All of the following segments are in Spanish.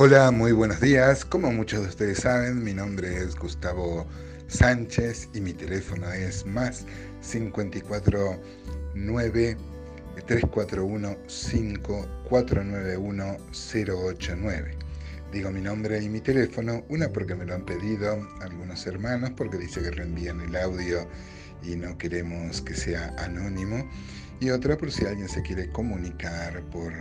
Hola, muy buenos días. Como muchos de ustedes saben, mi nombre es Gustavo Sánchez y mi teléfono es más 54 9 341 5491 089. Digo mi nombre y mi teléfono, una porque me lo han pedido algunos hermanos, porque dice que reenvían el audio y no queremos que sea anónimo, y otra por si alguien se quiere comunicar por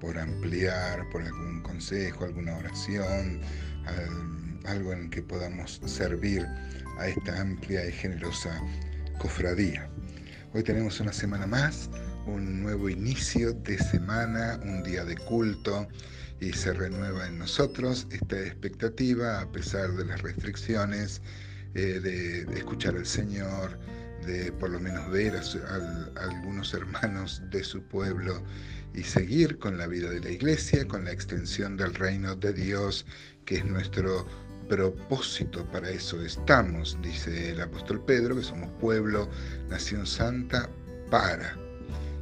por ampliar, por algún consejo, alguna oración, algo en que podamos servir a esta amplia y generosa cofradía. Hoy tenemos una semana más, un nuevo inicio de semana, un día de culto y se renueva en nosotros esta expectativa a pesar de las restricciones eh, de, escuchar al Señor, de por lo menos ver a algunos hermanos de su pueblo y seguir con la vida de la iglesia, con la extensión del reino de Dios, que es nuestro propósito, para eso estamos, dice el apóstol Pedro, que somos pueblo, nación santa, para.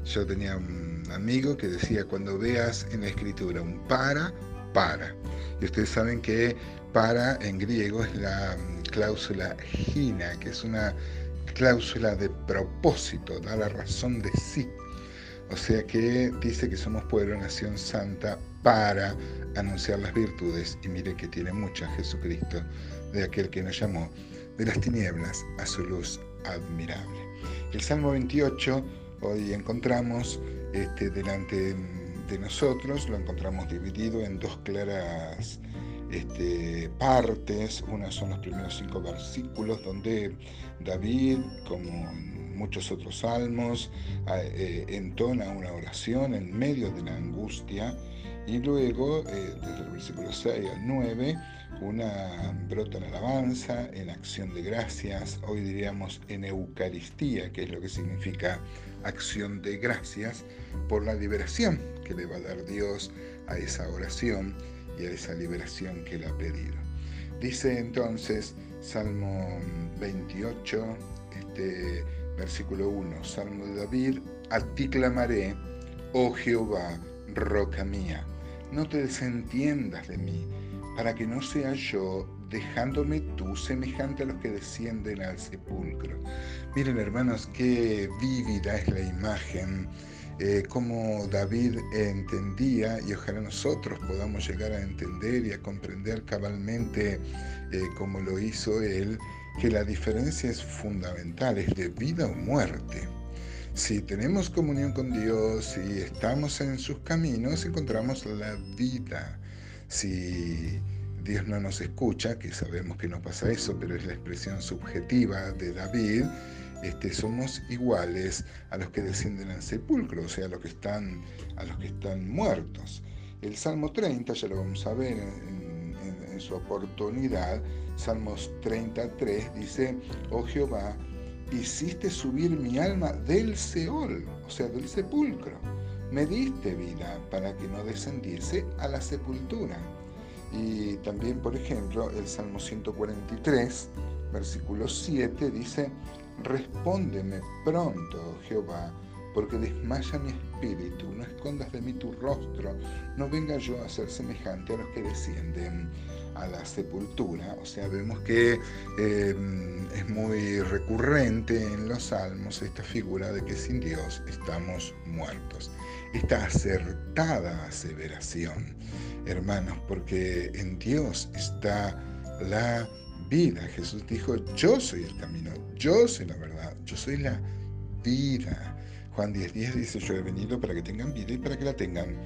Yo tenía un amigo que decía, cuando veas en la escritura un para, para. Y ustedes saben que para en griego es la cláusula gina, que es una cláusula de propósito, da la razón de sí. O sea que dice que somos pueblo, nación santa, para anunciar las virtudes. Y mire que tiene mucha Jesucristo, de aquel que nos llamó de las tinieblas a su luz admirable. El Salmo 28 hoy encontramos este, delante de nosotros, lo encontramos dividido en dos claras este, partes. Una son los primeros cinco versículos donde David, como muchos otros salmos, eh, entona una oración en medio de la angustia y luego, eh, desde el versículo 6 al 9, una brota en alabanza, en acción de gracias, hoy diríamos en Eucaristía, que es lo que significa acción de gracias, por la liberación que le va a dar Dios a esa oración y a esa liberación que le ha pedido. Dice entonces Salmo 28, este, versículo 1, Salmo de David, a ti clamaré, oh Jehová, roca mía, no te desentiendas de mí, para que no sea yo dejándome tú semejante a los que descienden al sepulcro. Miren hermanos, qué vívida es la imagen eh, como David entendía y ojalá nosotros podamos llegar a entender y a comprender cabalmente eh, como lo hizo él, que la diferencia es fundamental, es de vida o muerte. Si tenemos comunión con Dios, si estamos en sus caminos, encontramos la vida. Si Dios no nos escucha, que sabemos que no pasa eso, pero es la expresión subjetiva de David, este, somos iguales a los que descienden al sepulcro, o sea, a los que están, a los que están muertos. El Salmo 30, ya lo vamos a ver en, su oportunidad, Salmos 33 dice, oh Jehová, hiciste subir mi alma del Seol, o sea, del sepulcro. Me diste vida para que no descendiese a la sepultura. Y también, por ejemplo, el Salmo 143, versículo 7 dice, Respóndeme pronto, Jehová, porque desmaya mi espíritu, no escondas de mí tu rostro, no venga yo a ser semejante a los que descienden a la sepultura. O sea, vemos que em, es muy recurrente en los salmos esta figura de que sin Dios estamos muertos. Esta acertada aseveración, hermanos, porque en Dios está la vida. Jesús dijo, yo soy el camino, yo soy la verdad, yo soy la vida. Juan 10.10 10 dice, yo he venido para que tengan vida y para que la tengan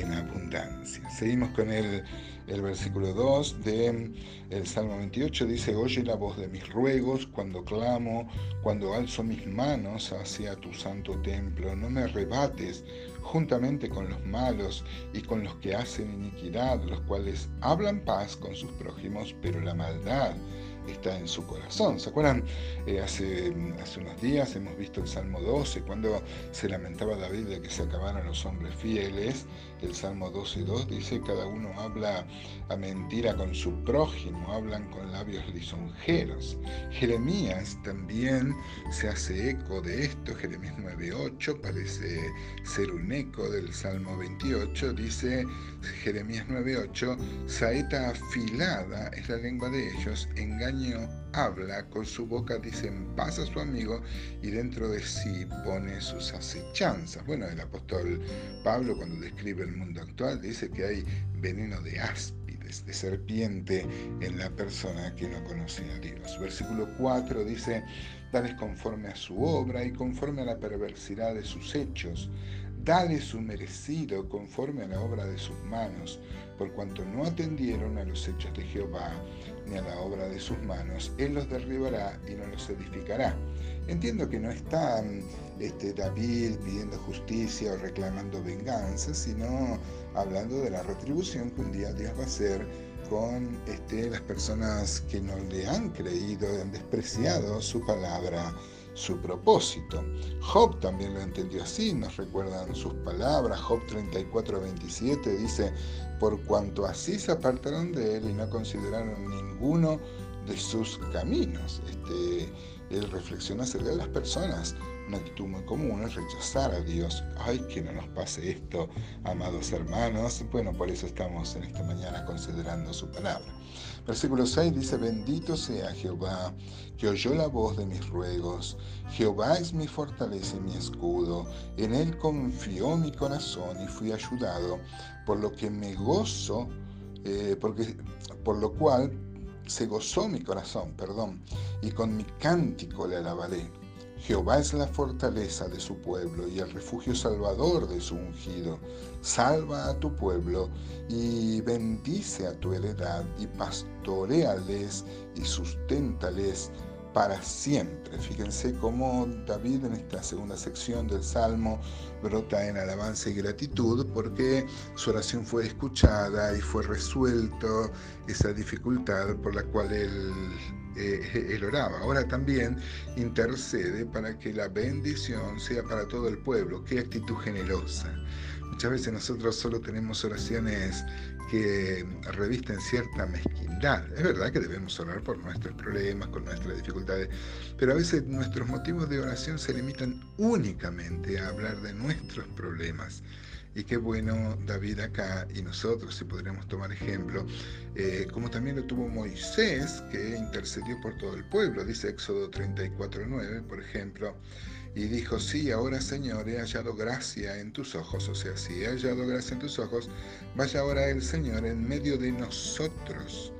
en abundancia. Seguimos con el, versículo 2 del el Salmo 28, dice, oye la voz de mis ruegos cuando clamo, cuando alzo mis manos hacia tu santo templo, no me arrebates juntamente con los malos y con los que hacen iniquidad, los cuales hablan paz con sus prójimos, pero la maldad está en su corazón. ¿Se acuerdan? Eh, hace, hace unos días hemos visto el Salmo 12, cuando se lamentaba David de que se acabaran los hombres fieles. El Salmo 12.2 dice, cada uno habla a mentira con su prójimo, hablan con labios lisonjeros. Jeremías también se hace eco de esto, Jeremías 9.8 parece ser un eco del Salmo 28, dice Jeremías 9.8, saeta afilada es la lengua de ellos, habla, con su boca dicen paz su amigo y dentro de sí pone sus acechanzas. Bueno, el apóstol Pablo cuando describe el mundo actual dice que hay veneno de áspides, de serpiente en la persona que no conoce a Dios. Versículo 4 dice, dales conforme a su obra y conforme a la perversidad de sus hechos. Dale su merecido conforme a la obra de sus manos, por cuanto no atendieron a los hechos de Jehová ni a la obra de sus manos, Él los derribará y no los edificará. Entiendo que no está este, David pidiendo justicia o reclamando venganza, sino hablando de la retribución que un día Dios va a hacer con este, las personas que no le han creído, han despreciado su palabra su propósito. Job también lo entendió así, nos recuerdan sus palabras. Job 34, 27 dice, por cuanto así se apartaron de él y no consideraron ninguno de sus caminos. Este, él reflexiona acerca de las personas. Una actitud muy común es rechazar a Dios. Ay, que no nos pase esto, amados hermanos. Bueno, por eso estamos en esta mañana considerando su palabra. Versículo 6 dice, bendito sea Jehová, que oyó la voz de mis ruegos. Jehová es mi fortaleza y mi escudo. En él confió mi corazón y fui ayudado, por lo que me gozo, eh, porque, por lo cual se gozó mi corazón, perdón, y con mi cántico le alabaré. Jehová es la fortaleza de su pueblo y el refugio salvador de su ungido. Salva a tu pueblo y bendice a tu heredad y pastoreales y susténtales para siempre. Fíjense cómo David en esta segunda sección del Salmo brota en alabanza y gratitud porque su oración fue escuchada y fue resuelto esa dificultad por la cual él, eh, él oraba. Ahora también intercede para que la bendición sea para todo el pueblo. Qué actitud generosa. Muchas veces nosotros solo tenemos oraciones que revisten cierta mezquindad. Es verdad que debemos orar por nuestros problemas, con nuestras dificultades, pero a veces nuestros motivos de oración se limitan únicamente a hablar de nuestros problemas. Y qué bueno David acá y nosotros, si podríamos tomar ejemplo, eh, como también lo tuvo Moisés, que intercedió por todo el pueblo, dice Éxodo 34.9, por ejemplo, y dijo, sí, ahora Señor, he hallado gracia en tus ojos, o sea, si he hallado gracia en tus ojos, vaya ahora el Señor en medio de nosotros,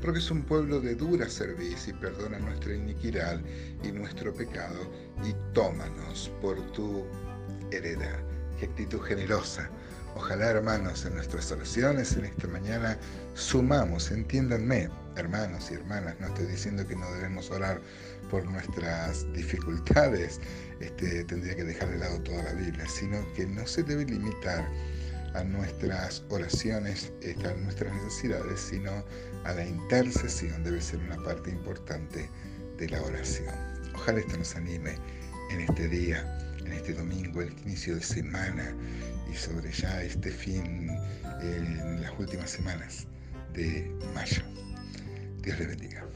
porque es un pueblo de dura servicio y perdona nuestra iniquidad y nuestro pecado, y tómanos por tu heredad. Qué actitud generosa. Ojalá, hermanos, en nuestras oraciones en esta mañana sumamos, entiéndanme, hermanos y hermanas, no estoy diciendo que no debemos orar por nuestras dificultades, este, tendría que dejar de lado toda la Biblia, sino que no se debe limitar a nuestras oraciones, este, a nuestras necesidades, sino a la intercesión, debe ser una parte importante de la oración. Ojalá esto nos anime en este día, en este domingo, el inicio de semana y sobre ya este fin, en las últimas semanas de mayo. Dios le bendiga.